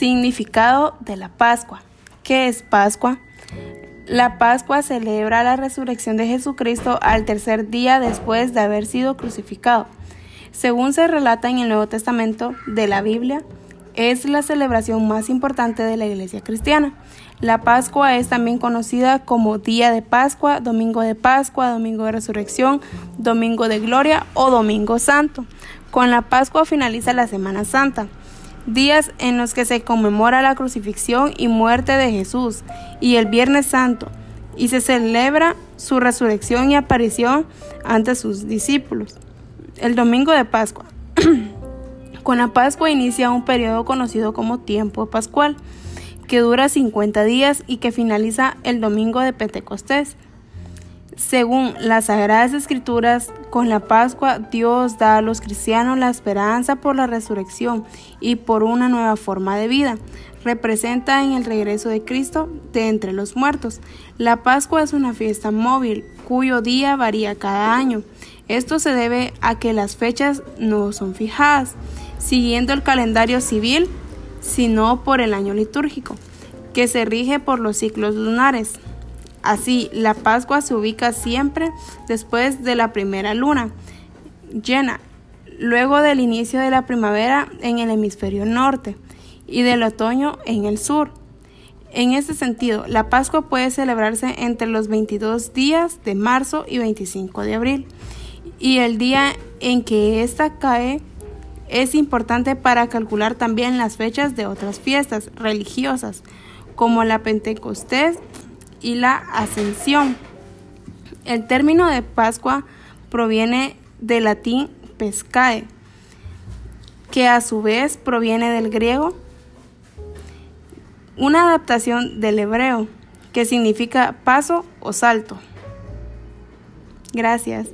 Significado de la Pascua. ¿Qué es Pascua? La Pascua celebra la resurrección de Jesucristo al tercer día después de haber sido crucificado. Según se relata en el Nuevo Testamento de la Biblia, es la celebración más importante de la Iglesia cristiana. La Pascua es también conocida como Día de Pascua, Domingo de Pascua, Domingo de Resurrección, Domingo de Gloria o Domingo Santo. Con la Pascua finaliza la Semana Santa días en los que se conmemora la crucifixión y muerte de Jesús, y el Viernes Santo, y se celebra su resurrección y aparición ante sus discípulos. El domingo de Pascua. Con la Pascua inicia un periodo conocido como tiempo pascual, que dura 50 días y que finaliza el domingo de Pentecostés. Según las Sagradas Escrituras, con la Pascua Dios da a los cristianos la esperanza por la resurrección y por una nueva forma de vida. Representa en el regreso de Cristo de entre los muertos. La Pascua es una fiesta móvil cuyo día varía cada año. Esto se debe a que las fechas no son fijadas, siguiendo el calendario civil, sino por el año litúrgico, que se rige por los ciclos lunares. Así, la Pascua se ubica siempre después de la primera luna llena, luego del inicio de la primavera en el hemisferio norte y del otoño en el sur. En este sentido, la Pascua puede celebrarse entre los 22 días de marzo y 25 de abril, y el día en que ésta cae es importante para calcular también las fechas de otras fiestas religiosas, como la Pentecostés y la ascensión. El término de Pascua proviene del latín pescae, que a su vez proviene del griego, una adaptación del hebreo, que significa paso o salto. Gracias.